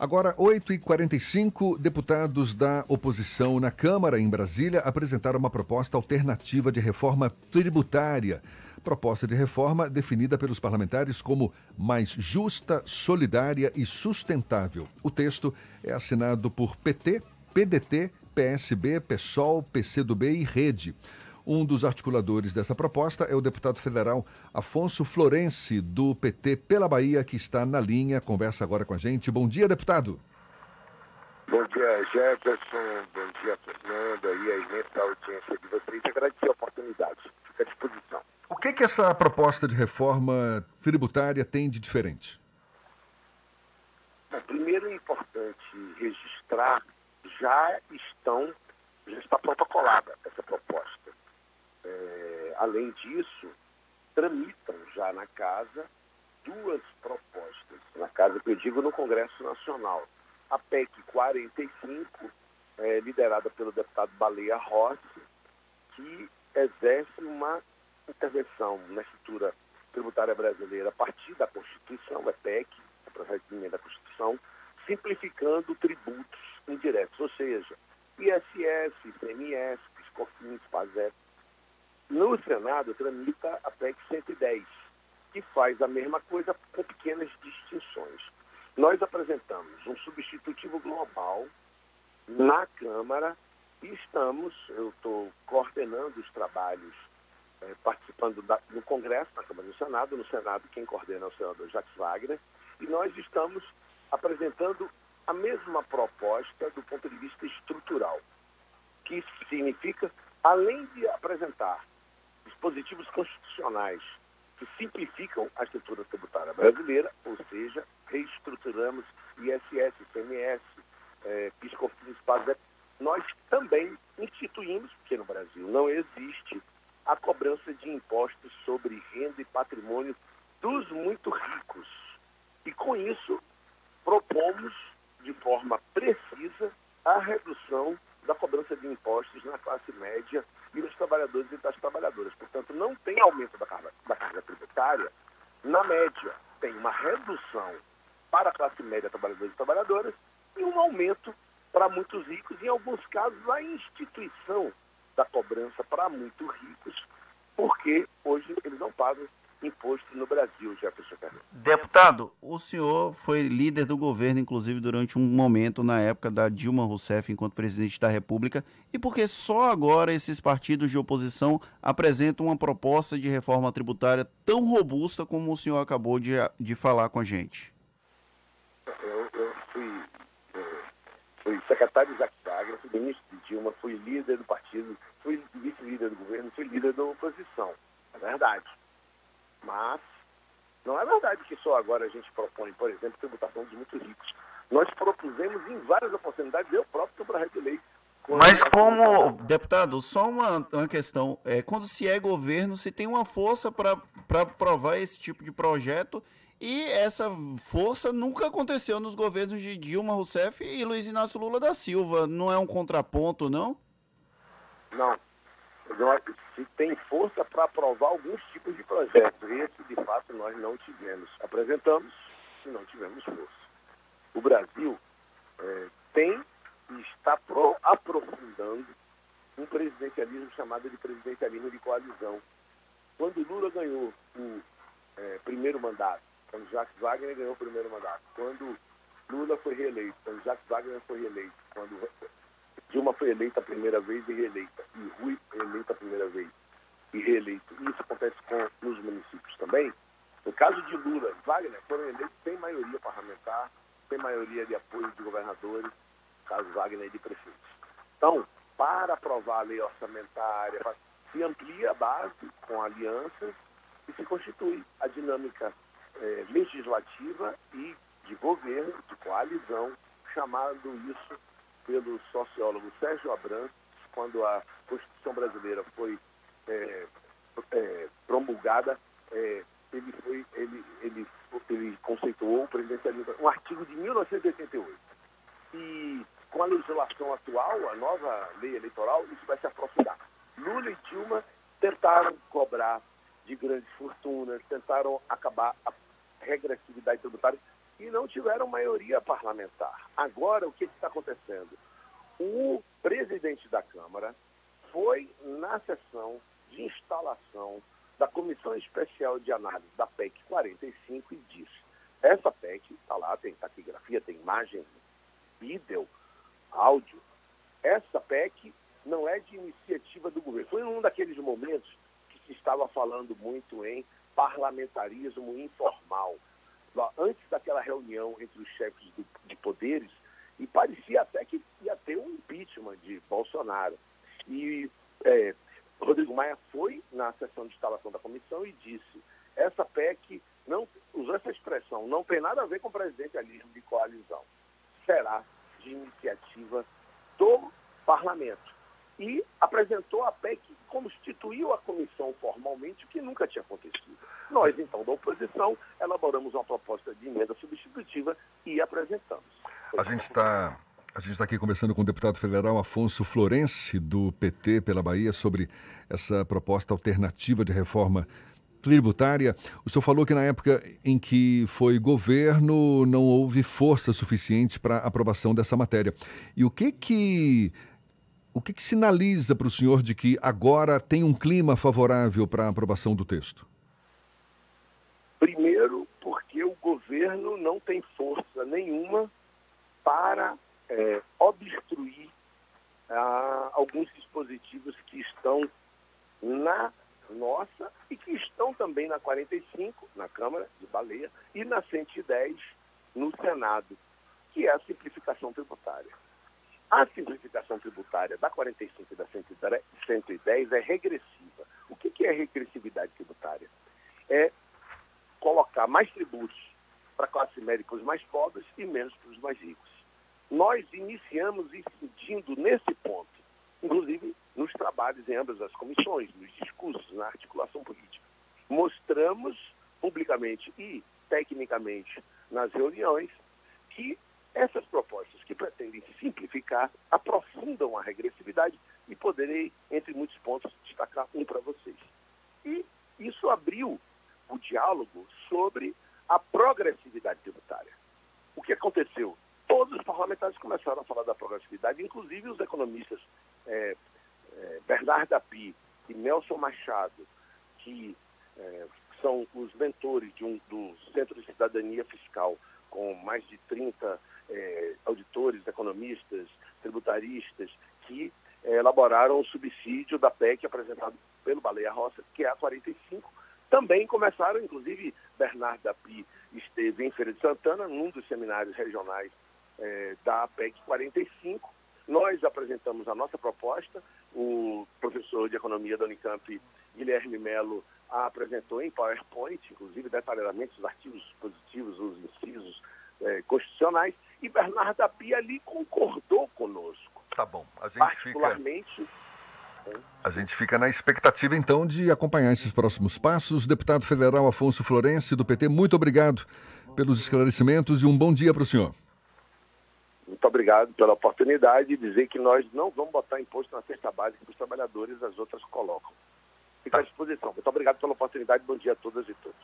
Agora, 8h45, deputados da oposição na Câmara, em Brasília, apresentaram uma proposta alternativa de reforma tributária. Proposta de reforma definida pelos parlamentares como mais justa, solidária e sustentável. O texto é assinado por PT, PDT, PSB, PSOL, PCdoB e Rede. Um dos articuladores dessa proposta é o deputado federal Afonso Florenci, do PT pela Bahia, que está na linha, conversa agora com a gente. Bom dia, deputado. Bom dia, Jefferson. Bom dia, Fernanda e a imensa audiência de vocês. Agradecer a oportunidade. Fica à disposição. O que, que essa proposta de reforma tributária tem de diferente? Bom, primeiro é importante registrar, já estão, já está protocolada essa proposta é, além disso, tramitam já na casa duas propostas, na casa que eu digo no Congresso Nacional. A PEC 45, é, liderada pelo deputado Baleia Rossi, que exerce uma intervenção na estrutura tributária brasileira a partir da Constituição, é PEC, é projeto de da Constituição, simplificando tributos indiretos, ou seja, ISS, ICMS, PIS, PASEP, no Senado tramita a PEC 110, que faz a mesma coisa com pequenas distinções. Nós apresentamos um substitutivo global na Câmara e estamos, eu estou coordenando os trabalhos, eh, participando da, no Congresso, na Câmara no Senado. No Senado, quem coordena é o senador Jacques Wagner. E nós estamos apresentando a mesma proposta do ponto de vista estrutural, que significa, além de apresentar dispositivos constitucionais que simplificam a estrutura tributária brasileira, ou seja, reestruturamos ISS, ICMS, é, PIS/COFINS, PASEP. Nós também instituímos, porque no Brasil não existe, a cobrança de impostos sobre renda e patrimônio dos muito ricos. E com isso, propomos de forma precisa a redução da cobrança de impostos na classe média e dos trabalhadores e das trabalhadoras. Portanto, não tem aumento da carga, da carga tributária. Na média, tem uma redução para a classe média, trabalhadores e trabalhadoras, e um aumento para muitos ricos, e em alguns casos, a instituição da cobrança para muito ricos, porque hoje eles não pagam imposto no Brasil, Jefferson Carneiro. Deputado, o senhor foi líder do governo, inclusive durante um momento na época da Dilma Rousseff enquanto presidente da República, e porque só agora esses partidos de oposição apresentam uma proposta de reforma tributária tão robusta como o senhor acabou de, de falar com a gente? Eu, eu fui, eu fui secretário de Wagner, fui ministro de Dilma, fui líder do partido, fui vice-líder do governo, fui líder da oposição. É verdade. Mas não é verdade que só agora a gente propõe, por exemplo, tributação dos muito ricos. Nós propusemos em várias oportunidades, eu próprio estou para reeleito. Mas como, deputado, só uma, uma questão. É, quando se é governo, se tem uma força para aprovar esse tipo de projeto e essa força nunca aconteceu nos governos de Dilma Rousseff e Luiz Inácio Lula da Silva. Não é um contraponto, não? Não se tem força para aprovar alguns tipos de projetos. Esse, de fato, nós não tivemos. Apresentamos e não tivemos força. O Brasil é, tem e está pro, aprofundando um presidencialismo chamado de presidencialismo de coalizão. Quando Lula ganhou o é, primeiro mandato, quando Jacques Wagner ganhou o primeiro mandato, quando Lula foi reeleito, quando Jacques Wagner foi reeleito, quando Dilma foi eleita a primeira vez e reeleita, e Rui eleita a primeira vez e reeleito. E isso acontece com, nos municípios também. No caso de Lula e Wagner, foram eleitos sem maioria parlamentar, sem maioria de apoio de governadores, caso Wagner e de prefeitos. Então, para aprovar a lei orçamentária, se amplia a base com alianças e se constitui a dinâmica eh, legislativa e de governo, de coalizão, chamado isso pelo sociólogo Sérgio Abrantes, quando a Constituição brasileira foi é, é, promulgada, é, ele, foi, ele, ele, ele conceituou o presidencialismo, um artigo de 1988. E com a legislação atual, a nova lei eleitoral, isso vai se aprofundar. Lula e Dilma tentaram cobrar de grandes fortunas, tentaram acabar a regressividade tributária e não tiveram maioria parlamentar. Agora, o que está acontecendo? O presidente da Câmara foi na sessão de instalação da Comissão Especial de Análise da PEC 45 e disse: essa PEC, está lá, tem taquigrafia, tem imagem, vídeo, áudio. Essa PEC não é de iniciativa do governo. Foi um daqueles momentos que se estava falando muito em parlamentarismo informal. Antes daquela reunião entre os chefes de poderes, e parecia até que ia ter um impeachment de Bolsonaro. E é, Rodrigo Maia foi na sessão de instalação da comissão e disse: essa PEC não usou essa expressão, não tem nada a ver com presidencialismo de coalizão. Será de iniciativa do parlamento. E apresentou a PEC constituiu a comissão formalmente, o que nunca tinha acontecido. Nós, então, da oposição, elaboramos uma proposta de emenda substitutiva e apresentamos. A gente está a gente está aqui conversando com o deputado federal Afonso Florense, do PT pela Bahia, sobre essa proposta alternativa de reforma tributária. O senhor falou que na época em que foi governo não houve força suficiente para aprovação dessa matéria. E o que que o que, que sinaliza para o senhor de que agora tem um clima favorável para a aprovação do texto? Primeiro, porque o governo não tem força nenhuma para é, obstruir ah, alguns dispositivos que estão na nossa e que estão também na 45, na Câmara de Baleia, e na 110, no Senado, que é a simplificação tributária. A simplificação tributária da 45 e da 110 é regressiva. O que é regressividade tributária? É colocar mais tributos para a classe média para os mais pobres e menos para os mais ricos. Nós iniciamos incidindo nesse ponto, inclusive nos trabalhos em ambas as comissões, nos discursos, na articulação política. Mostramos publicamente e tecnicamente nas reuniões que essas propostas que pretendem simplificar aprofundam a regressividade e poderei, entre muitos pontos, destacar um para vocês. E isso abriu o diálogo sobre a progressividade tributária. O que aconteceu? todos os parlamentares começaram a falar da progressividade, inclusive os economistas é, é, Bernardo Api e Nelson Machado, que é, são os mentores um, do Centro de Cidadania Fiscal, com mais de 30 é, auditores, economistas, tributaristas, que é, elaboraram o subsídio da PEC apresentado pelo Baleia Roça, que é a 45. Também começaram, inclusive, Bernardo Api esteve em Feira de Santana, num dos seminários regionais é, da PEC 45. Nós apresentamos a nossa proposta, o professor de economia da Unicamp, Guilherme Melo, a apresentou em PowerPoint, inclusive detalhadamente os artigos positivos, os incisos é, constitucionais, e Bernardo Api ali concordou conosco. Tá bom. A gente particularmente, fica... A gente fica na expectativa, então, de acompanhar esses próximos passos. Deputado federal Afonso Florense, do PT, muito obrigado pelos esclarecimentos e um bom dia para o senhor. Muito obrigado pela oportunidade de dizer que nós não vamos botar imposto na cesta básica que os trabalhadores, as outras colocam. Fica à disposição. Muito obrigado pela oportunidade. Bom dia a todas e todos.